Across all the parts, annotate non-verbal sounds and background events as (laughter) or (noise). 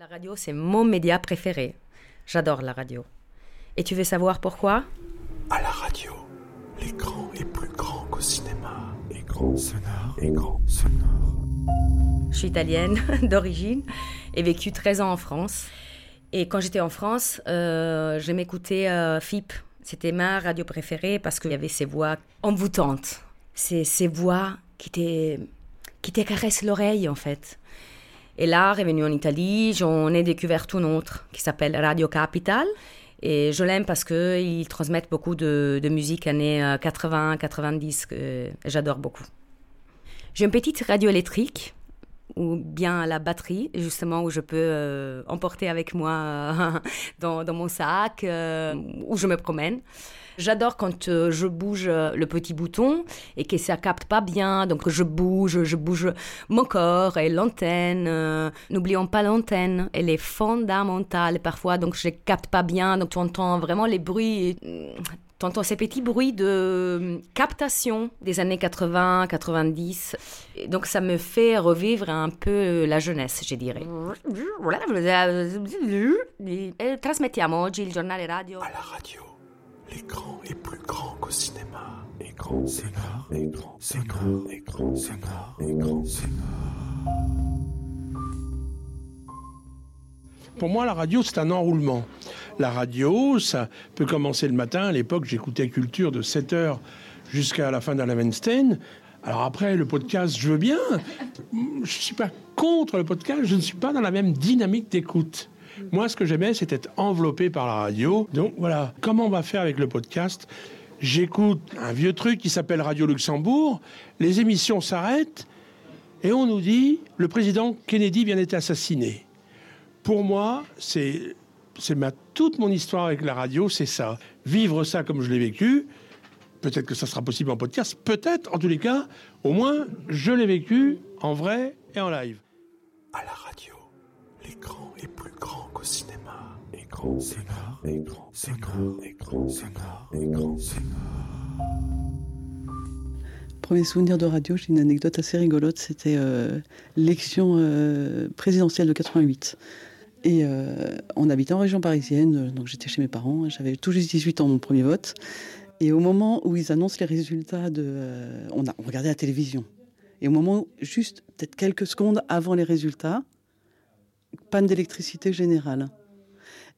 La radio, c'est mon média préféré. J'adore la radio. Et tu veux savoir pourquoi? À la radio, l'écran est plus grand qu'au cinéma. Écran sonore, écran sonore. Je suis italienne (laughs) d'origine et vécu 13 ans en France. Et quand j'étais en France, euh, je m'écoutais euh, FIP. C'était ma radio préférée parce qu'il y avait ces voix envoûtantes. C'est ces voix qui te, qui te caressent l'oreille, en fait. Et là, revenu en Italie, j'en ai découvert une autre qui s'appelle Radio Capital. Et je l'aime parce qu'ils transmettent beaucoup de, musique années 80, 90, que j'adore beaucoup. J'ai une petite radio électrique ou bien la batterie, justement, où je peux euh, emporter avec moi euh, (laughs) dans, dans, mon sac, euh, où je me promène. J'adore quand euh, je bouge euh, le petit bouton et que ça capte pas bien, donc je bouge, je bouge mon corps et l'antenne. Euh, N'oublions pas l'antenne, elle est fondamentale parfois, donc je capte pas bien, donc tu entends vraiment les bruits. Tu entends ces petits bruits de captation des années 80, 90. Et donc ça me fait revivre un peu la jeunesse, je dirais. Trasmettiamo oggi il giornale radio. À la radio, l'écran est plus grand qu'au cinéma. Écran sonore, écran sonore, écran sonore, écran sonore. Pour moi, la radio, c'est un enroulement. La radio, ça peut commencer le matin. À l'époque, j'écoutais Culture de 7h jusqu'à la fin de la Weinstein. Alors après, le podcast, je veux bien. Je ne suis pas contre le podcast, je ne suis pas dans la même dynamique d'écoute. Moi, ce que j'aimais, c'était être enveloppé par la radio. Donc voilà, comment on va faire avec le podcast? J'écoute un vieux truc qui s'appelle Radio Luxembourg. Les émissions s'arrêtent et on nous dit le président Kennedy vient d'être assassiné. Pour moi, c'est c'est ma toute mon histoire avec la radio, c'est ça. Vivre ça comme je l'ai vécu. Peut-être que ça sera possible en podcast. Peut-être, en tous les cas, au moins, je l'ai vécu en vrai et en live. À la radio, l'écran est plus grand qu'au cinéma. Écran sonore, écran sonore, écran sonore, écran sonore. Premier souvenir de radio, j'ai une anecdote assez rigolote. C'était euh, l'élection euh, présidentielle de 88. Et euh, on habitait en région parisienne, donc j'étais chez mes parents. J'avais tout juste 18 ans, mon premier vote. Et au moment où ils annoncent les résultats de. euh, on, a, on regardait la télévision. Et au moment, juste peut-être quelques secondes avant les résultats, panne d'électricité générale.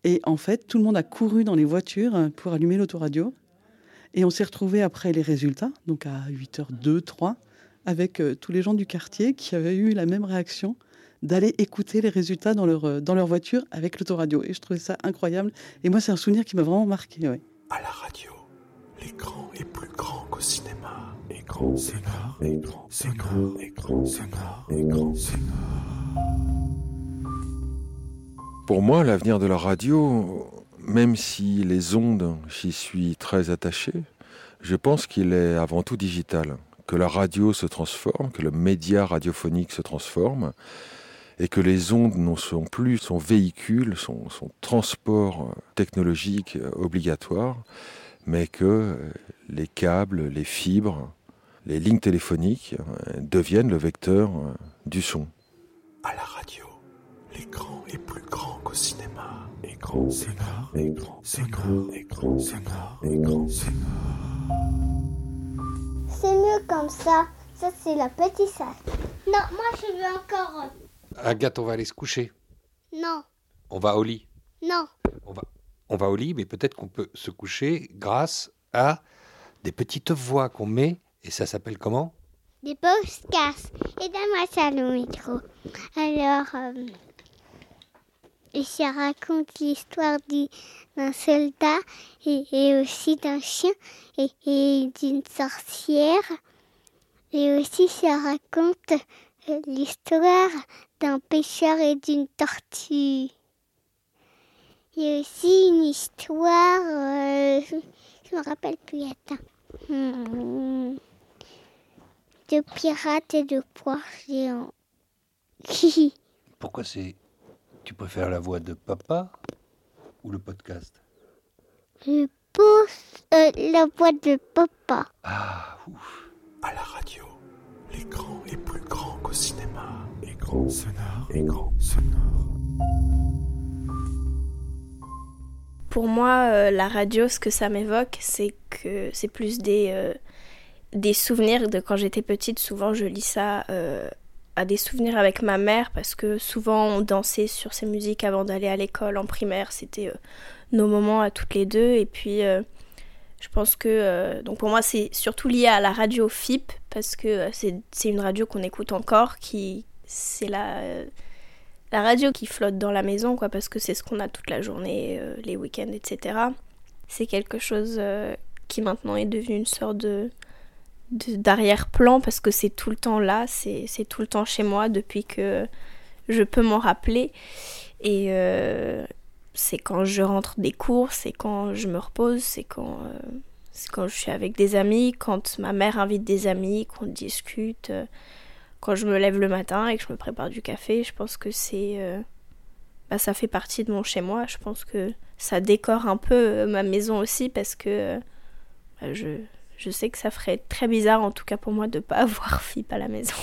Et en fait, tout le monde a couru dans les voitures pour allumer l'autoradio. Et on s'est retrouvés après les résultats, donc à 8h02, 3, avec euh, tous les gens du quartier qui avaient eu la même réaction d'aller écouter les résultats dans leur, euh, dans leur voiture avec l'autoradio. Et je trouvais ça incroyable. Et moi, c'est un souvenir qui m'a vraiment marqué. ouais. À la radio, l'écran est plus grand qu'au cinéma. Écran sonore, écran sonore, écran sonore, écran sonore. Pour moi, l'avenir de la radio, même si les ondes, j'y suis très attaché, je pense qu'il est avant tout digital. Que la radio se transforme, que le média radiophonique se transforme, et que les ondes ne sont plus son véhicule, son, son transport technologique obligatoire, mais que euh, les câbles, les fibres, les lignes téléphoniques euh, deviennent le vecteur euh, du son. À la radio, l'écran est plus grand qu'au cinéma. Écran sonore, écran sonore, écran sonore, écran sonore. C'est mieux comme ça. Ça, c'est la petite salle. Non, moi, je veux encore. Agathe, on va aller se coucher. Non, On va au lit. non. On va, on va au lit, mais peut-être qu'on peut se coucher grâce à des petites voix qu'on met. Et ça s'appelle comment? Des podcasts. Et dans ma salle au micro. Alors, euh, et ça raconte l'histoire du- d'un soldat et, aussi d'un chien et, et d'une sorcière. Et aussi, ça raconte euh, l'histoire d'un pêcheur et d'une tortue. Il y a aussi une histoire, euh, (laughs) je me rappelle plus, attends. Hmm. De pirates et de poires géants. (laughs) Pourquoi c'est. Tu préfères la voix de papa ou le podcast Je pense euh, la voix de papa. Ah, ouf. À la radio, l'écran est plus grand qu'au cinéma. Écran oh. sonore, écran sonore. Pour moi, euh, la radio, ce que ça m'évoque, c'est que c'est plus des, euh, des souvenirs de quand j'étais petite. Souvent, je lis ça à des souvenirs avec ma mère parce que souvent, on dansait sur ces musiques avant d'aller à l'école en primaire. C'était nos moments à toutes les deux. Et puis, je pense que. donc, pour moi, c'est surtout lié à la radio FIP parce que c'est une radio qu'on écoute encore. qui C'est la la radio qui flotte dans la maison, quoi, parce que c'est ce qu'on a toute la journée, euh, les week-ends, etc. C'est quelque chose euh, qui maintenant est devenu une sorte de d'arrière-plan parce que c'est tout le temps là, c'est tout le temps chez moi depuis que je peux m'en rappeler. Et euh, c'est quand je rentre des cours, c'est quand je me repose, c'est quand, quand je suis avec des amis, quand ma mère invite des amis, qu'on discute quand je me lève le matin et que je me prépare du café, je pense que c'est. Euh, bah, ça fait partie de mon chez moi. Je pense que ça décore un peu euh, ma maison aussi parce que euh, bah, je, je sais que ça ferait très bizarre, en tout cas pour moi, de ne pas (laughs) avoir FIP à la maison.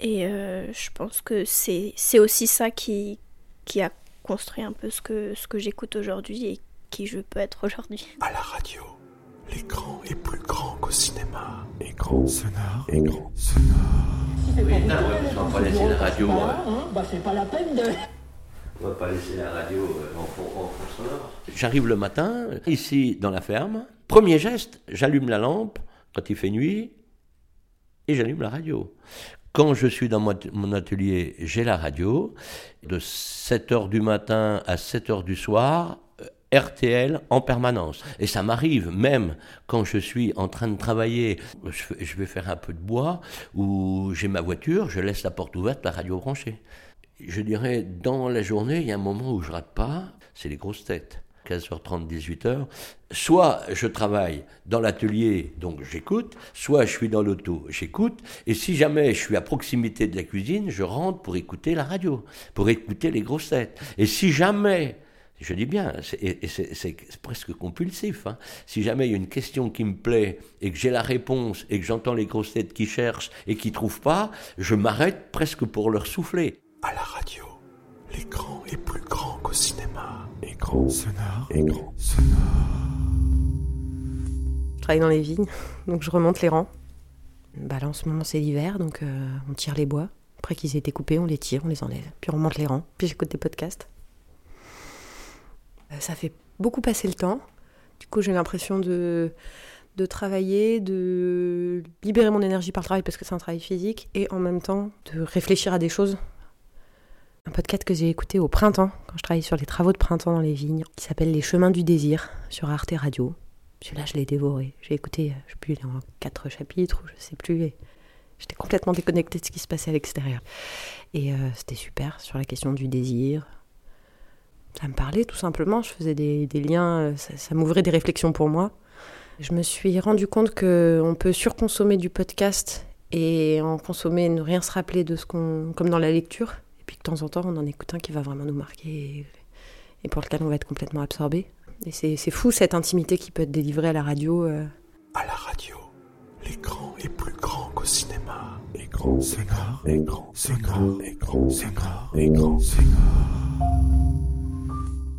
Et je pense que c'est aussi ça qui, qui a construit un peu ce que, ce que j'écoute aujourd'hui et qui je peux être aujourd'hui. À la radio. L'écran est plus grand qu'au cinéma. Écran sonore. Écran sonore. Oui, non, on va pas laisser la radio. Hein, bah, c'est pas la peine de. On va pas laisser la radio euh, en fond, en fond sonore. J'arrive le matin, ici dans la ferme. Premier geste, j'allume la lampe quand il fait nuit et j'allume la radio. Quand je suis dans mon atelier, j'ai la radio. De 7h du matin à 7h du soir, RTL en permanence. Et ça m'arrive même quand je suis en train de travailler, je vais faire un peu de bois, ou j'ai ma voiture, je laisse la porte ouverte, la radio branchée. Je dirais, dans la journée, il y a un moment où je rate pas, c'est les grosses têtes. 15h30, 18h. Soit je travaille dans l'atelier, donc j'écoute, soit je suis dans l'auto, j'écoute. Et si jamais je suis à proximité de la cuisine, je rentre pour écouter la radio, pour écouter les grosses têtes. Et si jamais je dis bien, c'est presque compulsif. Hein. Si jamais il y a une question qui me plaît et que j'ai la réponse et que j'entends les grosses têtes qui cherchent et qui trouvent pas, je m'arrête presque pour leur souffler. À la radio, l'écran est plus grand qu'au cinéma. Écran sonore. Écran sonore. Je travaille dans les vignes, donc je remonte les rangs. Bah là en ce moment c'est l'hiver, donc euh, on tire les bois. Après qu'ils aient été coupés, on les tire, on les enlève. Puis on remonte les rangs. Puis j'écoute des podcasts. Euh, ça fait beaucoup passer le temps. Du coup, j'ai l'impression de, de travailler, de libérer mon énergie par le travail parce que c'est un travail physique et en même temps de réfléchir à des choses. Un podcast que j'ai écouté au printemps, quand je travaillais sur les travaux de printemps dans les vignes, qui s'appelle Les chemins du désir sur Arte Radio. Celui-là, je l'ai dévoré. J'ai écouté, je sais plus, en quatre chapitres ou je sais plus. J'étais complètement déconnectée de ce qui se passait à l'extérieur. Et euh, c'était super sur la question du désir, ça me parlait tout simplement. Je faisais des, liens, euh, ça, m'ouvrait des réflexions pour moi. Je me suis rendu compte qu'on peut surconsommer du podcast et en consommer, ne rien se rappeler de ce qu'on. comme dans la lecture. Et puis de temps en temps, on en écoute un qui va vraiment nous marquer et, pour lequel on va être complètement absorbé. Et c'est fou cette intimité qui peut être délivrée à la radio. Euh. À la radio, l'écran est plus grand qu'au cinéma. Écran sonore, écran sonore, écran sonore, écran sonore.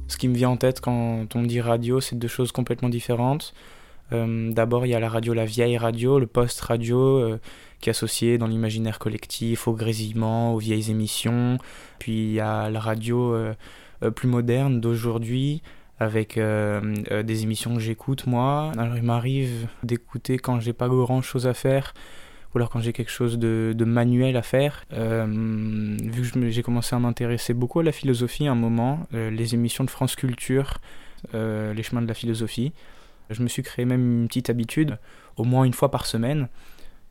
Ce qui me vient en tête quand on me dit radio, c'est deux choses complètement différentes. Euh, d'abord, il y a la radio, la vieille radio, le post-radio, euh, qui est associé dans l'imaginaire collectif au grésillement, aux vieilles émissions. Puis il y a la radio euh, plus moderne d'aujourd'hui, avec des émissions que j'écoute moi. Alors il m'arrive d'écouter quand j'ai pas grand chose à faire ou alors quand j'ai quelque chose de, manuel à faire. Euh, vu que j'ai commencé à m'intéresser beaucoup à la philosophie à un moment, euh, les émissions de France Culture, euh, les chemins de la philosophie, je me suis créé même une petite habitude, au moins une fois par semaine,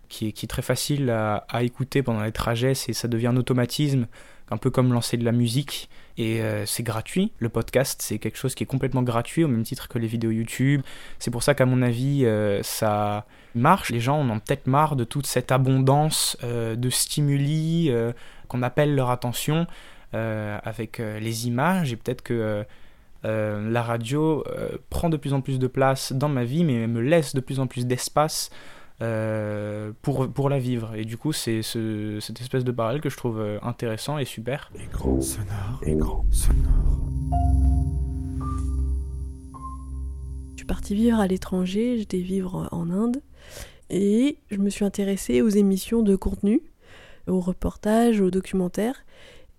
qui est, très facile à, écouter pendant les trajets, et ça devient un automatisme un peu comme lancer de la musique. Et euh, c'est gratuit. Le podcast, c'est quelque chose qui est complètement gratuit, au même titre que les vidéos YouTube. C'est pour ça qu'à mon avis, euh, ça marche. Les gens en ont peut-être marre de toute cette abondance euh, de stimuli qu'on appelle leur attention avec les images. Et peut-être que la radio prend de plus en plus de place dans ma vie, mais me laisse de plus en plus d'espace euh, pour, pour la vivre. Et du coup, c'est ce, cette espèce de parallèle que je trouve euh, intéressant et super. Écran sonore, écran sonore. Je suis partie vivre à l'étranger, j'étais vivre en Inde et je me suis intéressée aux émissions de contenu, aux reportages, aux documentaires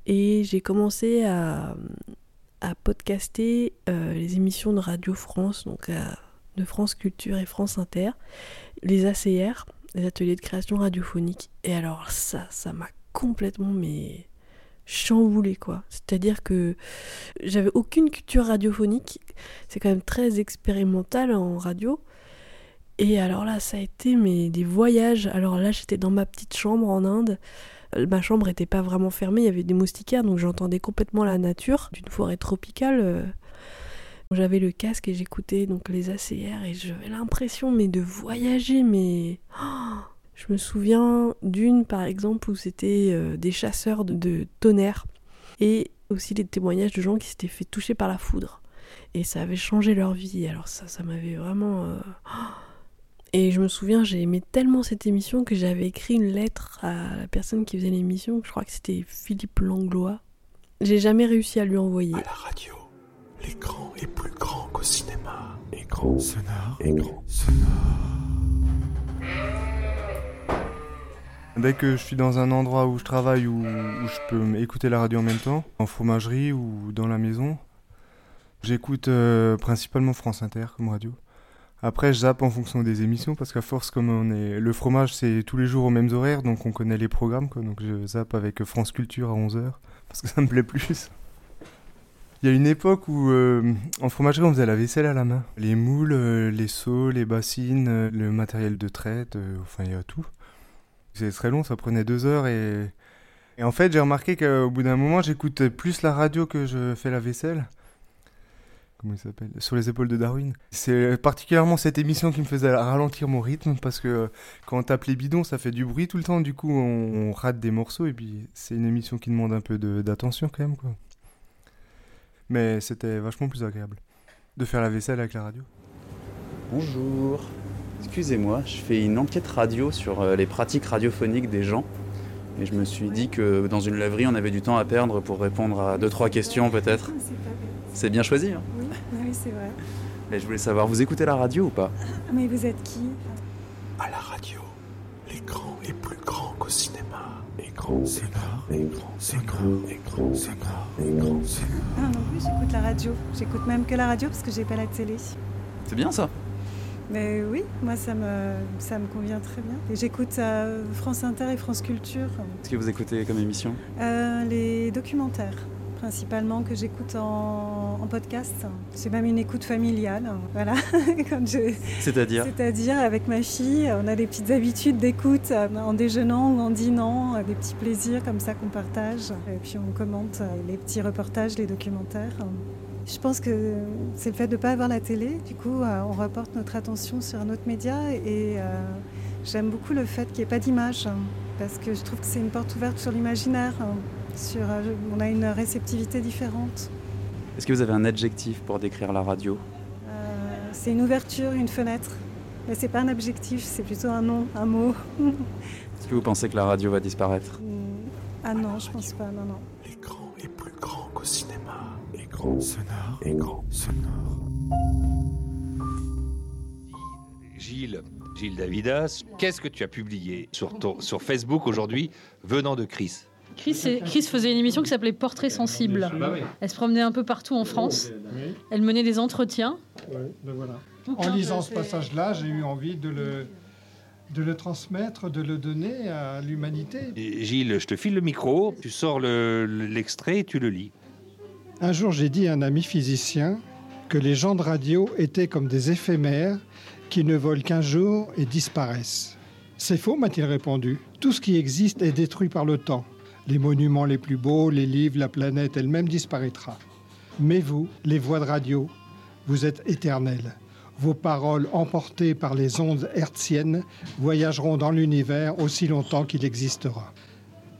et j'ai commencé à, à podcaster euh, les émissions de Radio France, donc euh, France Culture et France Inter, les ACR, les ateliers de création radiophonique. Et alors ça, ça m'a complètement mais chamboulé quoi. C'est-à-dire que j'avais aucune culture radiophonique. C'est quand même très expérimental en radio. Et alors là, ça a été mais des voyages. Alors là, j'étais dans ma petite chambre en Inde. Euh, Ma chambre n'était pas vraiment fermée, il y avait des moustiquaires, donc j'entendais complètement la nature d'une forêt tropicale. J'avais le casque et j'écoutais donc les ACR et j'avais l'impression mais de voyager, mais oh je me souviens d'une par exemple où c'était euh, des chasseurs de, tonnerre et aussi des témoignages de gens qui s'étaient fait toucher par la foudre et ça avait changé leur vie. Alors ça, ça m'avait vraiment euh, et je me souviens, j'ai aimé tellement cette émission que j'avais écrit une lettre à la personne qui faisait l'émission. Je crois que c'était Philippe Langlois. J'ai jamais réussi à lui envoyer. À l'écran est plus grand qu'au cinéma. Écran sonore, écran Dès que je suis dans un endroit où je travaille où, où je peux écouter la radio en même temps, en fromagerie ou dans la maison, j'écoute euh, principalement France Inter comme radio. Après, je zappe en fonction des émissions parce qu'à force, comme on est. Le fromage, c'est tous les jours aux mêmes horaires, donc on connaît les programmes, quoi. Donc je zappe avec France Culture à 11h parce que ça me plaît plus. Il y a une époque où euh, en fromagerie on faisait la vaisselle à la main. Les moules, euh, les seaux, les bassines, euh, le matériel de traite, enfin il y a tout. C'est très long, ça prenait deux heures et, et en fait j'ai remarqué qu'au bout d'un moment j'écoute plus la radio que je fais la vaisselle. Comment il s'appelle? Sur les épaules de Darwin. C'est particulièrement cette émission qui me faisait ralentir mon rythme parce que quand on tape les bidons ça fait du bruit tout le temps, du coup on, rate des morceaux et puis c'est une émission qui demande un peu d'attention quand même quoi. Mais c'était vachement plus agréable de faire la vaisselle avec la radio. Bonjour. Excusez-moi, je fais une enquête radio sur euh, les pratiques radiophoniques des gens. Et je me suis dit que dans une laverie, on avait du temps à perdre pour répondre à deux, trois questions peut-être. C'est bien choisi. hein. Oui, oui c'est vrai. Et je voulais savoir, vous écoutez la radio ou pas? Mais vous êtes qui? À la radio, l'écran est plus grand qu'au cinéma. Écran écran écran écran. Ah non plus, j'écoute la radio. J'écoute même que la radio parce que j'ai pas la télé. C'est bien ça. Mais oui, moi ça me, ça me convient très bien. Et j'écoute euh, France Inter et France Culture, Qu'est-ce que vous écoutez comme émission? Euh, les documentaires principalement que j'écoute en, en podcast. C'est même une écoute familiale, voilà. (laughs) Quand je- C'est-à-dire C'est-à-dire avec ma fille, on a des petites habitudes d'écoute euh, en déjeunant ou en dînant, euh, des petits plaisirs comme ça qu'on partage. Et puis on commente euh, les petits reportages, les documentaires. Je pense que c'est le fait de ne pas avoir la télé. Du coup, on reporte notre attention sur un autre média et euh, j'aime beaucoup le fait qu'il n'y ait pas d'image hein, parce que je trouve que c'est une porte ouverte sur l'imaginaire. Sur, euh, on a une réceptivité différente. Est-ce que vous avez un adjectif pour décrire la radio? Euh, c'est une ouverture, une fenêtre. Mais c'est pas un objectif, c'est plutôt un nom, un mot. (laughs) Est-ce que vous pensez que la radio va disparaître? Ah non, je pense pas, non, non. L'écran est plus grand qu'au cinéma. Écran sonore, écran sonore. Gilles, Gilles Davidas, qu'est-ce que tu as publié sur, ton- sur Facebook aujourd'hui venant de Chris? Chris, faisait une émission qui s'appelait Portrait sensible. Bah oui. Elle se promenait un peu partout en France. Elle menait des entretiens. Ben voilà. Bouquin En lisant ce passage-là, j'ai eu envie de le, de le transmettre, de le donner à l'humanité. Gilles, je te file le micro, tu sors le- le- l'extrait et tu le lis. Un jour, j'ai dit à un ami physicien que les gens de radio étaient comme des éphémères qui ne volent qu'un jour et disparaissent. C'est faux, m'a-t-il répondu. Tout ce qui existe est détruit par le temps. Les monuments les plus beaux, les livres, la planète elle-même disparaîtra. Mais vous, les voix de radio, vous êtes éternels. Vos paroles, emportées par les ondes hertziennes, voyageront dans l'univers aussi longtemps qu'il existera.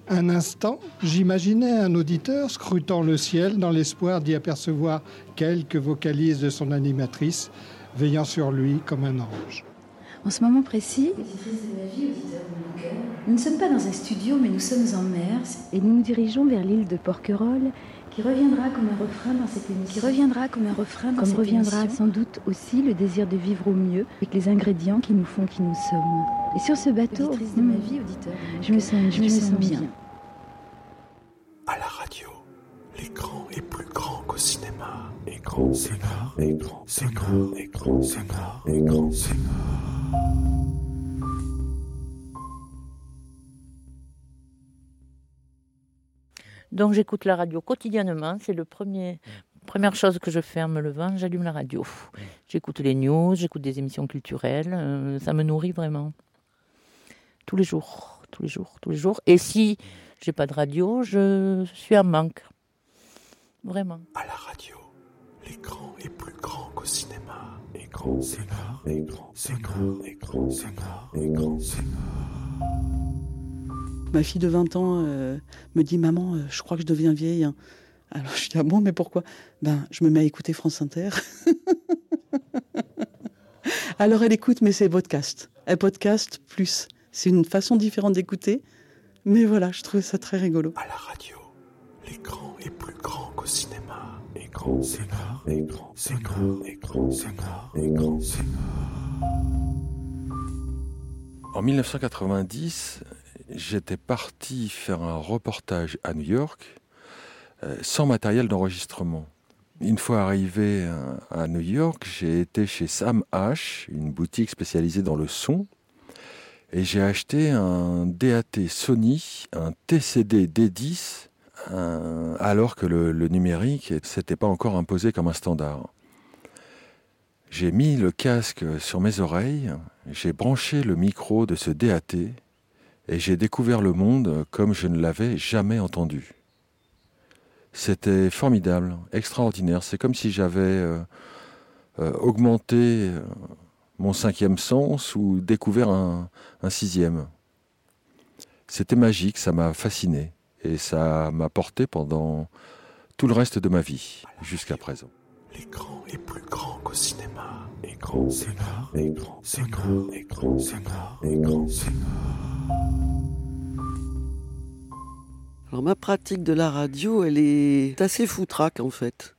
Un instant, j'imaginais un auditeur scrutant le ciel dans l'espoir d'y apercevoir quelques vocalises de son animatrice, veillant sur lui comme un ange. En ce moment précis, nous ne sommes pas dans un studio, mais nous sommes en mer et nous nous dirigeons vers l'île de Porquerolles, qui reviendra comme un refrain dans cette émission. Qui reviendra comme un refrain dans Comme cette reviendra émission. sans doute aussi le désir de vivre au mieux avec les ingrédients qui nous font qui nous sommes. Et sur ce bateau, Auditrice de ma vie, auditeur de mon je me sens, je me sens bien. Cinéma. Écran, cinéma, écran, cinéma, écran, cinéma. Donc j'écoute la radio quotidiennement. C'est le premier première chose que je fais en me levant, j'allume la radio. J'écoute les news, j'écoute des émissions culturelles. euh, ça me nourrit vraiment. Tous les jours, tous les jours, tous les jours. Et si j'ai pas de radio, je suis en manque. Vraiment. À la radio, l'écran est plus grand qu'au cinéma. Écran, cinéma, écran, cinéma, écran, cinéma, écran, cinéma. Ma fille de 20 ans euh, me dit Maman, euh, je crois que je deviens vieille. hein. Alors je dis Ah bon, mais pourquoi? Ben, je me mets à écouter France Inter. (laughs) Alors elle écoute, mais c'est podcast. Elle podcast plus. C'est une façon différente d'écouter. Mais voilà, je trouvais ça très rigolo. À la radio, l'écran est plus grand qu'au cinéma. Écran, cinéma, écran, cinéma, écran, cinéma, écran, cinéma. En 1990, j'étais parti faire un reportage à New York euh, sans matériel d'enregistrement. Une fois arrivé à, à New York, j'ai été chez Sam H, une boutique spécialisée dans le son, et j'ai acheté un DAT Sony, un TCD D10, alors que le, numérique ne s'était pas encore imposé comme un standard. J'ai mis le casque sur mes oreilles, j'ai branché le micro de ce DAT et j'ai découvert le monde comme je ne l'avais jamais entendu. C'était formidable, extraordinaire. C'est comme si j'avais euh, euh, augmenté euh, mon cinquième sens ou découvert un sixième. C'était magique, ça m'a fasciné et ça m'a porté pendant tout le reste de ma vie jusqu'à présent. L'écran est plus grand qu'au cinéma. Écran, cinéma, écran, cinéma, écran, cinéma, écran. Alors ma pratique de la radio, elle est assez foutraque en fait.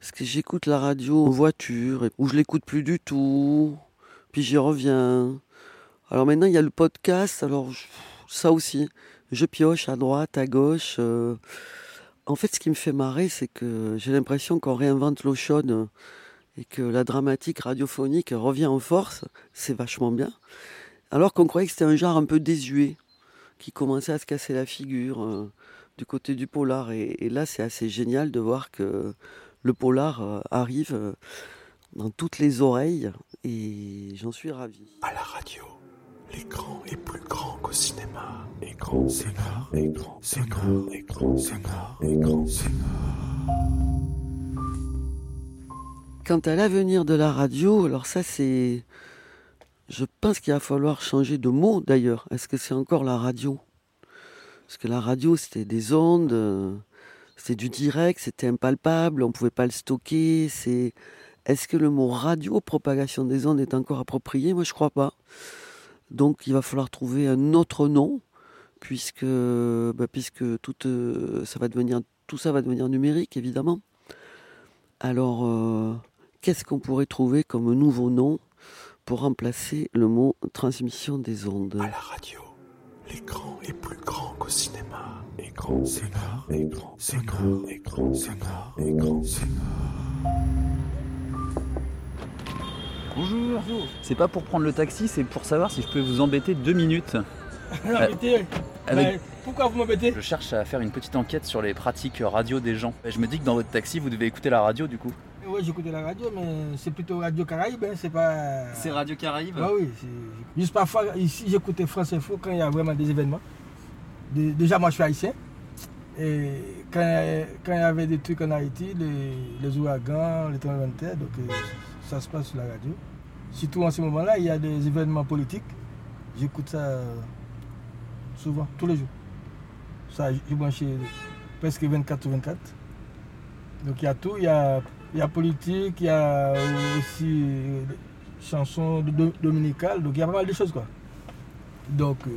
Parce que j'écoute la radio en voiture, ou je l'écoute plus du tout, puis j'y reviens. Alors maintenant, il y a le podcast, alors ça aussi. Je pioche à droite, à gauche. euh. En fait, ce qui me fait marrer, c'est que j'ai l'impression qu'on réinvente l'eau chaude et que la dramatique radiophonique revient en force. C'est vachement bien. Alors qu'on croyait que c'était un genre un peu désuet qui commençait à se casser la figure euh, du côté du polar. Et, là, c'est assez génial de voir que le polar euh, arrive dans toutes les oreilles et j'en suis ravi. À la radio, l'écran est plus grand qu'au cinéma. Écran, cinéma, écran, écran. Quant à l'avenir de la radio, alors ça c'est... Je pense qu'il va falloir changer de mot d'ailleurs. Est-ce que c'est encore la radio? Parce que la radio c'était des ondes, euh, c'était du direct, c'était impalpable, on ne pouvait pas le stocker. C'est... Est-ce que le mot radio, propagation des ondes, est encore approprié? Moi je crois pas. Donc il va falloir trouver un autre nom, puisque, bah, puisque tout, euh, ça va devenir, tout ça va devenir numérique évidemment. Alors, euh, qu'est-ce qu'on pourrait trouver comme nouveau nom pour remplacer le mot transmission des ondes? À la radio, l'écran est plus grand qu'au cinéma. Écran, écran, cinéma, écran, cinéma, écran, cinéma. Bonjour. C'est pas pour prendre le taxi, c'est pour savoir si je peux vous embêter deux minutes. (laughs) L'embêter avec- Mais Pourquoi vous m'embêtez Je cherche à faire une petite enquête sur les pratiques radio des gens. Je me dis que dans votre taxi, vous devez écouter la radio du coup. Oui, j'écoutais la radio, mais c'est plutôt Radio Caraïbe, hein, c'est pas. C'est Radio Caraïbe Ah oui, c'est- juste parfois, ici, j'écoutais France Info quand il y a vraiment des événements. Dé- Déjà, moi, je suis haïtien. Et quand, quand il y avait des trucs en Haïti, les, les ouragans, les tremblements de terre, donc euh, ça se passe sur la radio. Surtout en ce moment-là, il y a des événements politiques. J'écoute ça euh, souvent, tous les jours. Ça, j'ai branché presque 24 sur 24. Donc il y a tout, il y a, il y a politique, il y a aussi euh, chansons do- dominicales, donc il y a pas mal de choses quoi. Donc euh,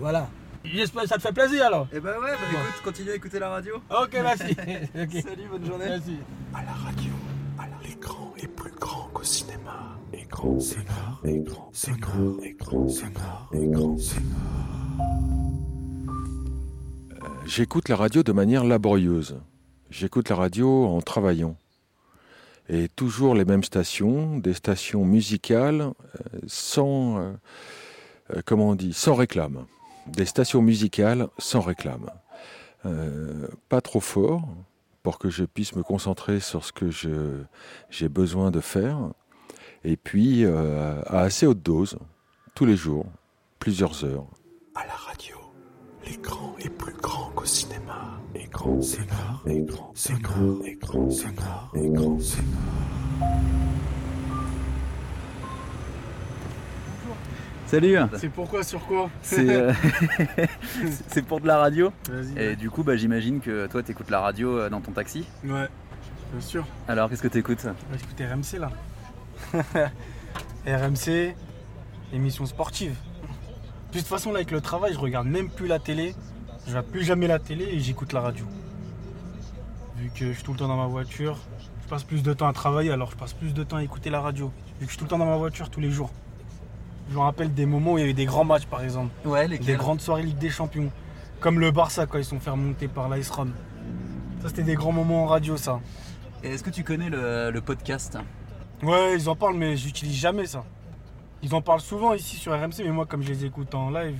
voilà. J'espère que ça te fait plaisir alors. Eh ben ouais, bah écoute, continue à écouter la radio. Ok, merci. (laughs) Salut, bonne journée. Merci. À la radio, grand qu'au cinéma. Écran, Sénat, écran, Sénat, écran, Sénat, écran, J'écoute la radio de manière laborieuse. J'écoute la radio en travaillant. Et toujours les mêmes stations, des stations musicales euh, sans, euh, euh, comment on dit, sans réclame. Des stations musicales sans réclame. Euh, pas trop fort pour que je puisse me concentrer sur ce que je- j'ai besoin de faire. Et puis euh, à assez haute dose, tous les jours, plusieurs heures. À la radio, l'écran est plus grand qu'au cinéma. Écran, Sénat, écran, Sénat, écran, Salut C'est pourquoi, sur quoi C'est euh, (laughs) pour de la radio. Et du coup, bah, j'imagine que toi, t'écoutes la radio euh, dans ton taxi. Ouais, bien sûr. Alors, qu'est-ce que t'écoutes? Va écouter RMC là. (laughs) RMC, émission sportive. Puis de toute façon, là, avec le travail, je regarde même plus la télé. Je regarde plus jamais la télé et j'écoute la radio. Vu que je suis tout le temps dans ma voiture, je passe plus de temps à travailler, alors je passe plus de temps à écouter la radio. Vu que je suis tout le temps dans ma voiture tous les jours. Je me rappelle des moments où il y a eu des grands matchs, par exemple. Ouais, lesquels Des grandes soirées Ligue des Champions. Comme le Barça, quand ils sont fait remonter par l'Ice Rom. Ça, c'était des grands moments en radio, ça. Et est-ce que tu connais le, le podcast Ouais, ils en parlent, mais j'utilise jamais ça. Ils en parlent souvent ici sur RMC, mais moi, comme je les écoute en live.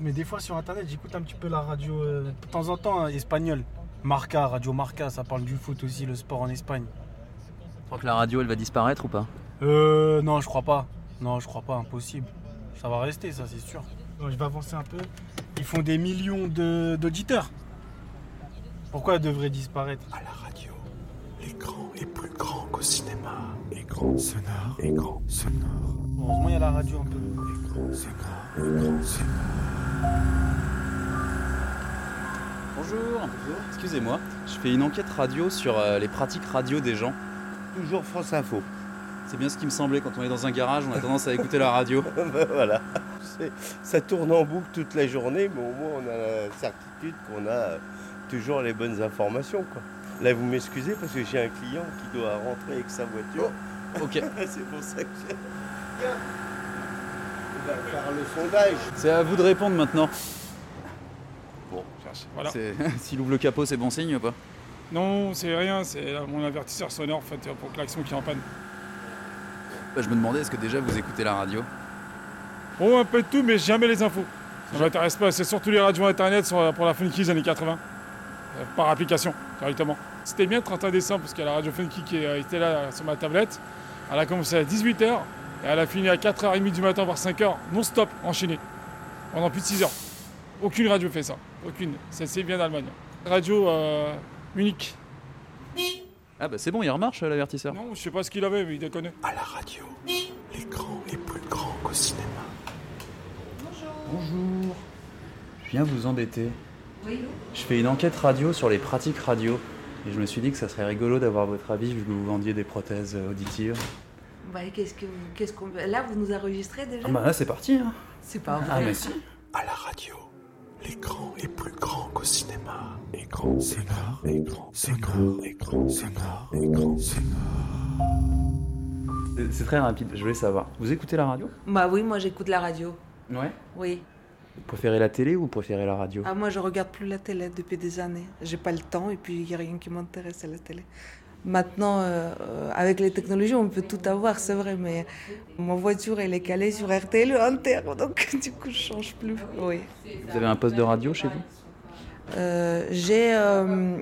Mais des fois sur internet, j'écoute un petit peu la radio euh, de temps en temps hein, espagnole. Marca, Radio Marca, ça parle du foot aussi, le sport en Espagne. Tu crois que la radio, elle va disparaître ou pas? Euh, non, je crois pas. Non, je crois pas, impossible. Ça va rester, ça, c'est sûr. Non, je vais avancer un peu. Ils font des millions de- d'auditeurs. Pourquoi elle devrait disparaître À la radio, l'écran est plus grand qu'au cinéma. Écran, Sénat, écran, Sénat, Heureusement, il y a la radio un peu. écran, Sénat, écran, Sénat. Bonjour. Excusez-moi, je fais une enquête radio sur euh, les pratiques radio des gens. Toujours France Info. C'est bien ce qui me semblait quand on est dans un garage, on a tendance à écouter la radio. (laughs) Ben voilà. Ça tourne en boucle toute la journée, mais au moins on a la certitude qu'on a euh, toujours les bonnes informations. Quoi. Là, vous m'excusez parce que j'ai un client qui doit rentrer avec sa voiture. ok. (laughs) C'est pour ça que j'ai. Tiens. On va faire le sondage. C'est à vous de répondre maintenant. Bon, Voilà. (laughs) S'il ouvre le capot, c'est bon signe ou pas? Non, c'est rien, c'est mon avertisseur sonore en fait pour klaxon qui est en panne. Bah, Je me demandais, est-ce que déjà vous écoutez la radio? Bon, un peu de tout, mais jamais les infos. Ça m'intéresse pas, c'est surtout les radios internet sur- pour la Funky des années 80. euh, Par application, directement. C'était bien le 31 décembre, parce qu'il y a la radio Funky qui euh, était là sur ma tablette. Elle a commencé à 18h, et elle a fini à 4h30 du matin, voire 5h, non-stop, enchaînée. Pendant plus de 6 heures. Aucune radio fait ça. Aucune. C'est c'est bien d'Allemagne. Radio euh, unique. Ah bah c'est bon, il remarche l'avertisseur. Non, je sais pas ce qu'il avait, mais il déconne. À la radio, l'écran est plus grand qu'au cinéma. Bonjour. Je viens vous embêter. Je fais une enquête radio sur les pratiques radio. Et je me suis dit que ça serait rigolo d'avoir votre avis vu que vous vendiez des prothèses euh, auditives. Bah, qu'est-ce que vous- qu'est-ce qu'on là vous nous enregistrez déjà? Ah bah là c'est parti. Hein. C'est pas vrai. Ah mais si. À la radio, l'écran est plus grand qu'au cinéma. Écran, Sénat, écran, Sénat, écran, Sénat, écran, Sénat. C'est- C'est très rapide, je voulais savoir. Vous écoutez la radio? Bah oui, moi j'écoute la radio. Ouais. Oui. Vous préférez la télé ou vous préférez la radio? Ah, moi je regarde plus la télé depuis des années. J'ai pas le temps et puis il y a rien qui m'intéresse à la télé. Maintenant, euh, avec les technologies, on peut tout avoir, c'est vrai, mais ma voiture, elle est calée sur RTL Inter, donc (laughs) du coup, je change plus. Oui. Vous avez un poste de radio chez vous? Euh, J'ai euh,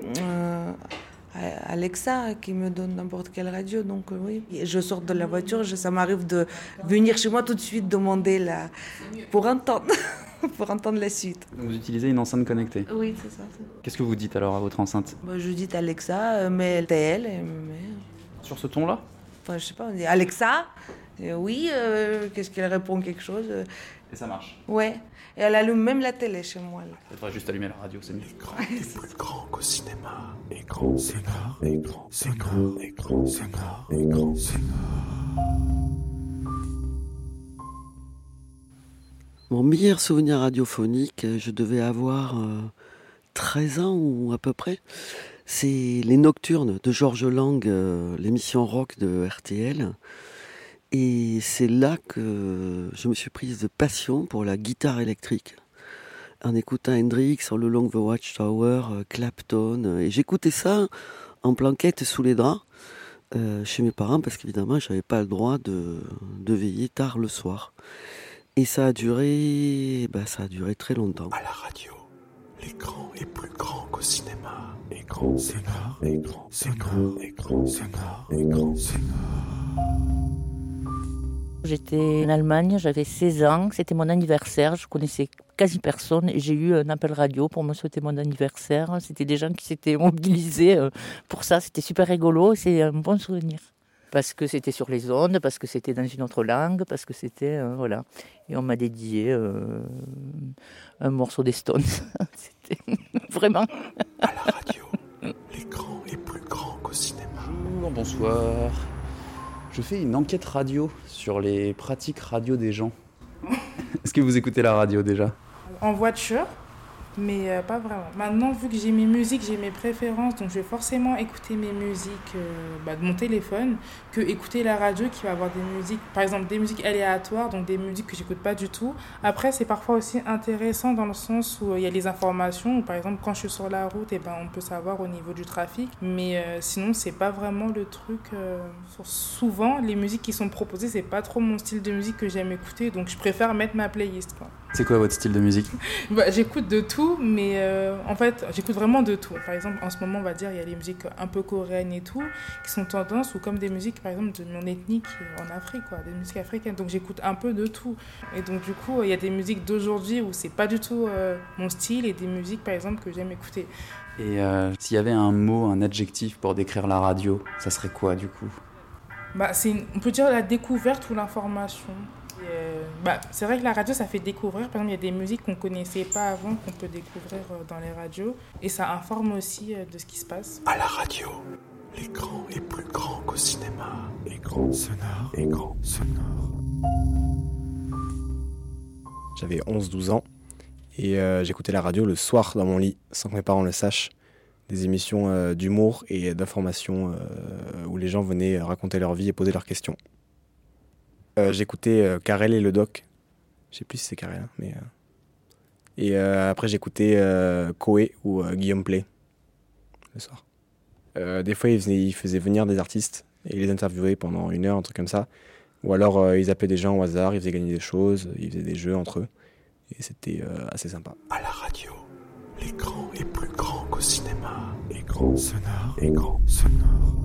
Alexa qui me donne n'importe quelle radio, donc oui. Je sors de la voiture, je- ça m'arrive de venir chez moi tout de suite demander la... pour entendre, (laughs) (laughs) pour entendre la suite. Donc Vous utilisez une enceinte connectée. Oui, c'est ça. Qu'est-ce que vous dites alors à votre enceinte? Bah, je dis Alexa, euh, mais et- mais... Sur ce ton-là? Enfin, je sais pas, on dit Alexa, euh, oui, euh, qu'est-ce qu'elle répond quelque chose euh, Et ça marche. Ouais, et elle allume même la télé chez moi. Là. Il faudrait juste allumer la radio, c'est mieux. Plus grand qu'au cinéma. Écran, Sénat, écran, Sénat, écran, Sénat, écran, Sénat. Mon meilleur souvenir radiophonique, euh, je devais avoir euh, 13 ans ou à peu près. C'est Les Nocturnes de Georges Lang, euh, l'émission rock de RTL. Et c'est là que je me suis prise de passion pour la guitare électrique. En écoutant Hendrix, All Along the Watchtower, euh, Clapton. euh, Et j'écoutais ça en planquette sous les draps euh, chez mes parents parce qu'évidemment, je n'avais pas le droit de, de veiller tard le soir. Et ça a duré, bah, ça a duré très longtemps. À la radio, l'écran est plus grand qu'au cinéma. Écran sonore, écran sonore, écran sonore, écran sonore. J'étais en Allemagne, j'avais 16 ans, c'était mon anniversaire, je connaissais quasi personne et j'ai eu un appel radio pour me souhaiter mon anniversaire. C'était des gens qui s'étaient mobilisés euh, pour ça, c'était super rigolo, c'est un bon souvenir. Parce que c'était sur les ondes, parce que c'était dans une autre langue, parce que c'était. euh, voilà. Et on m'a dédié euh, un morceau des Stones. (laughs) c'était (laughs) vraiment. L'écran est plus grand qu'au cinéma. Bonjour, bonsoir. Je fais une enquête radio sur les pratiques radio des gens. (laughs) Est-ce que vous écoutez la radio déjà? En voiture, mais euh, pas vraiment. Maintenant, vu que j'ai mes musiques, j'ai mes préférences, donc je vais forcément écouter mes musiques euh, bah, de mon téléphone que écouter la radio qui va avoir des musiques, par exemple des musiques aléatoires, donc des musiques que j'écoute pas du tout. Après, c'est parfois aussi intéressant dans le sens où euh, il y a les informations, ou par exemple quand je suis sur la route, et ben, on peut savoir au niveau du trafic, mais sinon, c'est pas vraiment le truc. souvent, les musiques qui sont proposées, c'est pas trop mon style de musique que j'aime écouter, donc je préfère mettre ma playlist. C'est quoi votre style de musique? Bah, j'écoute de tout, mais euh, en fait, j'écoute vraiment de tout. Par exemple, en ce moment, on va dire, il y a les musiques un peu coréennes et tout, qui sont tendance, ou comme des musiques, par exemple, de mon est en Afrique, quoi, des musiques africaines. Donc, j'écoute un peu de tout. Et donc, du coup, il y a des musiques d'aujourd'hui où c'est pas du tout euh, mon style, et des musiques, par exemple, que j'aime écouter. Et euh, s'il y avait un mot, un adjectif pour décrire la radio, ça serait quoi du coup? Bah, une- on peut dire la découverte ou l'information. Bah, c'est vrai que la radio, ça fait découvrir. Par exemple, il y a des musiques qu'on connaissait pas avant, qu'on peut découvrir euh, dans les radios. Et ça informe aussi euh, de ce qui se passe. À la radio, l'écran est plus grand qu'au cinéma. Écran sonore, écran sonore. J'avais 11-12 ans et euh, j'écoutais la radio le soir dans mon lit sans que mes parents le sachent. Des émissions euh, d'humour et d'information euh, où les gens venaient raconter leur vie et poser leurs questions. Euh, j'écoutais euh, Carrel et le Doc. Je sais plus si c'est Carrel, hein, mais. euh, Et euh, après j'écoutais euh, Koé ou euh, Guillaume Play le soir. Euh, des fois ils, venaient- ils faisaient venir des artistes et ils les interviewaient pendant une heure, un truc comme ça. Ou alors euh, ils appelaient des gens au hasard, ils faisaient gagner des choses, ils faisaient des jeux entre eux. Et c'était euh, assez sympa. À la radio, l'écran est plus grand qu'au cinéma. Écran sonore, écran sonore.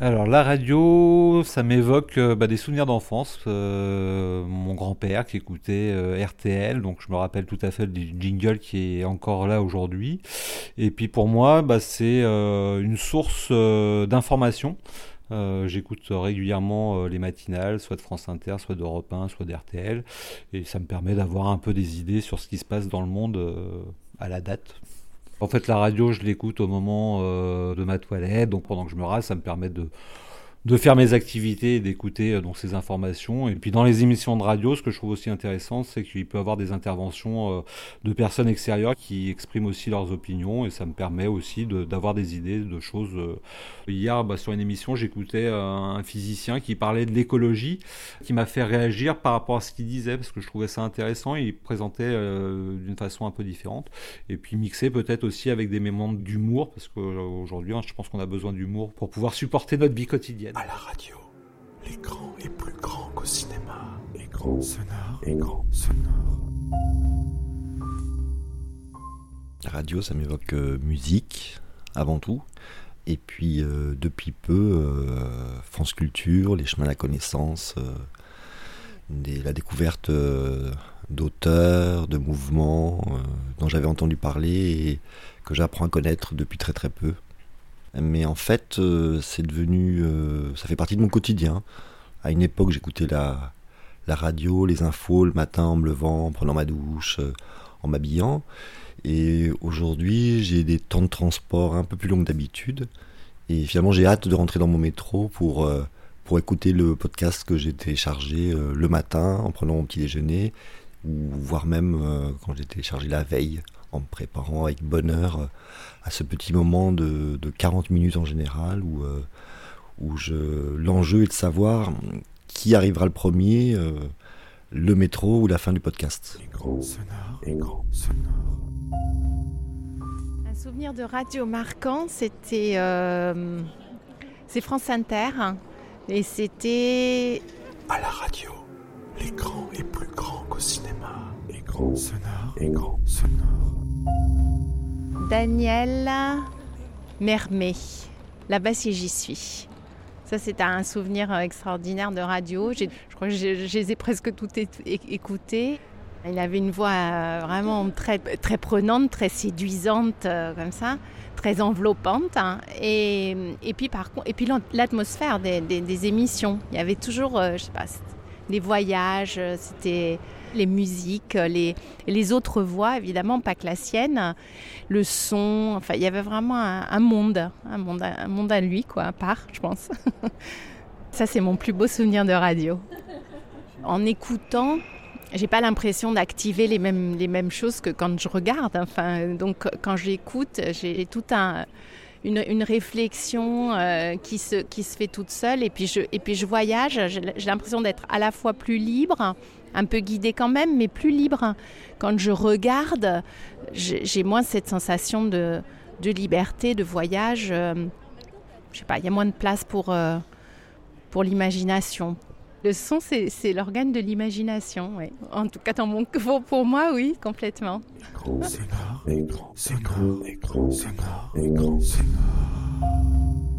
Alors la radio, ça m'évoque euh, bah, des souvenirs d'enfance. Euh, mon grand-père qui écoutait euh, RTL, donc je me rappelle tout à fait du jingle qui est encore là aujourd'hui. Et puis pour moi, bah, c'est une source d'information. J'écoute régulièrement les matinales, soit de France Inter, soit d'Europe 1, soit d'RTL, et ça me permet d'avoir un peu des idées sur ce qui se passe dans le monde à la date. En fait, la radio, je l'écoute au moment euh, de ma toilette, donc pendant que je me rase, ça me permet de, de faire mes activités et d'écouter euh, donc ces informations. Et puis dans les émissions de radio, ce que je trouve aussi intéressant, c'est qu'il peut y avoir des interventions euh, de personnes extérieures qui expriment aussi leurs opinions, et ça me permet aussi d'avoir des idées de choses. euh. Hier, bah, sur une émission, j'écoutais un physicien qui parlait de l'écologie, qui m'a fait réagir par rapport à ce qu'il disait, parce que je trouvais ça intéressant. Il présentait d'une façon un peu différente, et puis mixé peut-être aussi avec des moments d'humour, parce qu'aujourd'hui, hein, je pense qu'on a besoin d'humour pour pouvoir supporter notre vie quotidienne. À la radio, l'écran est plus grand qu'au cinéma. Écran sonore, écran sonore. La radio, ça m'évoque euh, musique, avant tout. Et puis, euh, depuis peu, euh, France Culture, les chemins de la connaissance, euh, des- la découverte d'auteurs, de mouvements dont j'avais entendu parler et que j'apprends à connaître depuis très très peu. Mais en fait, euh, c'est devenu. euh, ça fait partie de mon quotidien. À une époque, j'écoutais la, radio, les infos le matin en me levant, en prenant ma douche, euh, en m'habillant. Et aujourd'hui, j'ai des temps de transport un peu plus longs que d'habitude. Et finalement, j'ai hâte de rentrer dans mon métro pour, pour écouter le podcast que j'ai téléchargé le matin en prenant mon petit déjeuner, ou voire même quand j'ai téléchargé la veille en me préparant avec bonheur euh, à ce petit moment de, de 40 minutes en général où, euh, où je, l'enjeu est de savoir qui arrivera le premier, euh, le métro ou la fin du podcast. Un souvenir de radio marquant, c'était euh, c'est France Inter et c'était À la radio, l'écran est plus grand qu'au cinéma. Écran sonore, écran sonore. Daniel Mermet. Là-bas si j'y suis. Ça, c'est un souvenir euh, extraordinaire de radio. Je crois que je, les ai presque toutes écoutées. Il avait une voix euh, vraiment très, très prenante, très séduisante, euh, comme ça, très enveloppante. hein. Et, puis, puis l'at- l'atmosphère des, émissions. Il y avait toujours, je sais pas, des voyages, c'était les musiques, euh, les, les autres voix, évidemment, pas que la sienne, le son. Enfin, il y avait vraiment un, monde, un monde, un monde à lui, quoi, à part, je pense. (laughs) Ça, c'est mon plus beau souvenir de radio. En écoutant, j'ai pas l'impression d'activer les mêmes, les mêmes choses que quand je regarde. Enfin, donc, quand j'écoute, j'ai tout un. Une, une réflexion euh, qui, se, qui se fait toute seule et puis je, et puis je voyage, j'ai l'impression d'être à la fois plus libre, un peu guidée quand même, mais plus libre. Quand je regarde, j'ai moins cette sensation de, de liberté, de voyage. euh, je sais pas, il y a moins de place pour, euh, pour l'imagination. Le son, c'est c'est l'organe de l'imagination, oui. En tout cas, dans mon, pour, pour moi, oui, complètement. Écran sonore, écran sonore, écran sonore, écran sonore.